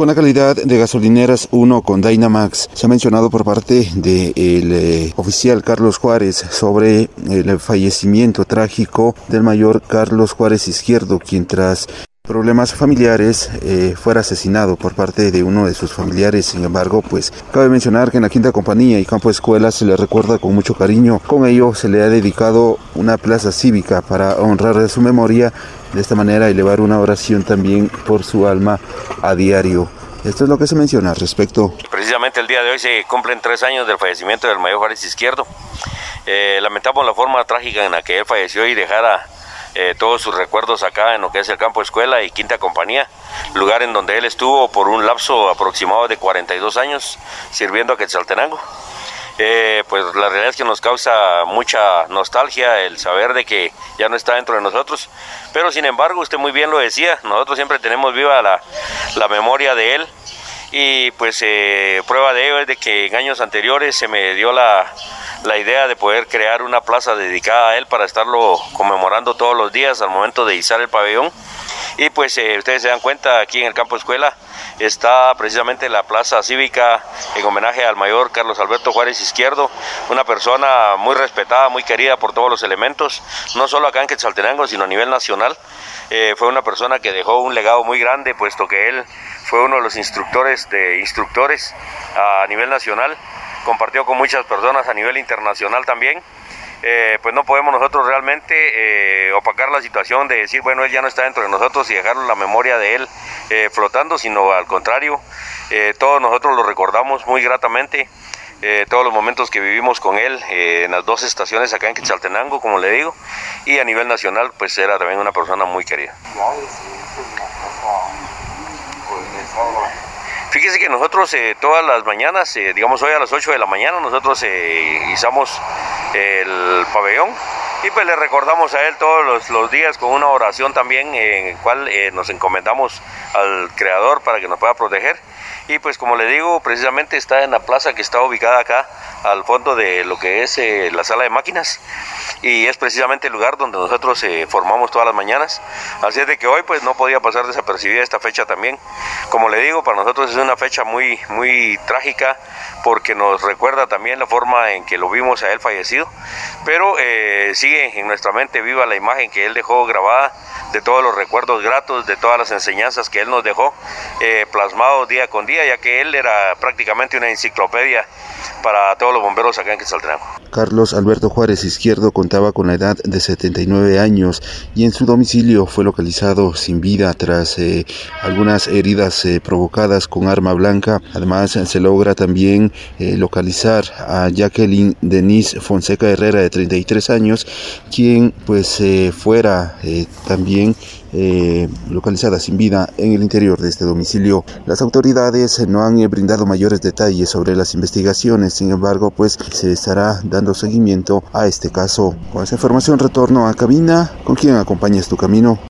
con la calidad de gasolineras 1 con Dynamax. Se ha mencionado por parte del eh, oficial Carlos Juárez sobre el fallecimiento trágico del mayor Carlos Juárez Izquierdo, quien tras problemas familiares eh, fuera asesinado por parte de uno de sus familiares. Sin embargo, pues cabe mencionar que en la quinta compañía y campo de escuela se le recuerda con mucho cariño. Con ello se le ha dedicado una plaza cívica para honrar su memoria. De esta manera elevar una oración también por su alma a diario. Esto es lo que se menciona al respecto. Precisamente el día de hoy se cumplen tres años del fallecimiento del mayor Juárez Izquierdo. Eh, lamentamos la forma trágica en la que él falleció y dejara eh, todos sus recuerdos acá en lo que es el campo escuela y quinta compañía, lugar en donde él estuvo por un lapso aproximado de 42 años sirviendo a Quetzaltenango. Pues la realidad es que nos causa mucha nostalgia el saber de que ya no está dentro de nosotros, pero sin embargo usted muy bien lo decía, nosotros siempre tenemos viva la, la memoria de él y pues eh, prueba de ello es de que en años anteriores se me dio la, la idea de poder crear una plaza dedicada a él para estarlo conmemorando todos los días al momento de izar el pabellón. Y pues eh, ustedes se dan cuenta, aquí en el campo escuela está precisamente la plaza cívica en homenaje al mayor Carlos Alberto Juárez Izquierdo, una persona muy respetada, muy querida por todos los elementos, no solo acá en Quetzaltenango, sino a nivel nacional. Eh, fue una persona que dejó un legado muy grande, puesto que él fue uno de los instructores de instructores a nivel nacional compartió con muchas personas a nivel internacional también. Eh, pues no podemos nosotros realmente eh, opacar la situación de decir, bueno, él ya no está dentro de nosotros y dejar la memoria de él eh, flotando, sino al contrario, todos nosotros lo recordamos muy gratamente, todos los momentos que vivimos con él en las dos estaciones acá en Quetzaltenango, como le digo, y a nivel nacional, pues era también una persona muy querida. Fíjese que nosotros eh, todas las mañanas, eh, digamos hoy a las 8 de la mañana, nosotros eh, izamos el pabellón y pues le recordamos a él todos los, días con una oración también en el cual nos encomendamos al Creador para que nos pueda proteger. Y pues como le digo, precisamente está en la plaza que está ubicada acá al fondo de lo que es la sala de máquinas y es precisamente el lugar donde nosotros eh, formamos todas las mañanas. Así es de que hoy pues no podía pasar desapercibida esta fecha también. Como le digo, para nosotros es una fecha muy, muy trágica porque nos recuerda también la forma en que lo vimos a él fallecido, pero eh, sigue en nuestra mente viva la imagen que él dejó grabada de todos los recuerdos gratos, de todas las enseñanzas que él nos dejó eh, plasmados día con día, ya que él era prácticamente una enciclopedia para todos los bomberos acá en Quetzaltenango. Carlos Alberto Juárez Izquierdo contaba con la edad de 79 años y en su domicilio fue localizado sin vida tras eh, algunas heridas eh, provocadas con arma blanca. Además se logra también eh, localizar a Jacqueline Denise Fonseca Herrera de 33 años, quien pues fuera también eh, localizada sin vida en el interior de este domicilio. Las autoridades no han brindado mayores detalles sobre las investigaciones, sin embargo, pues se estará dando seguimiento a este caso. Con esa información retorno a cabina, con quien acompañas tu camino.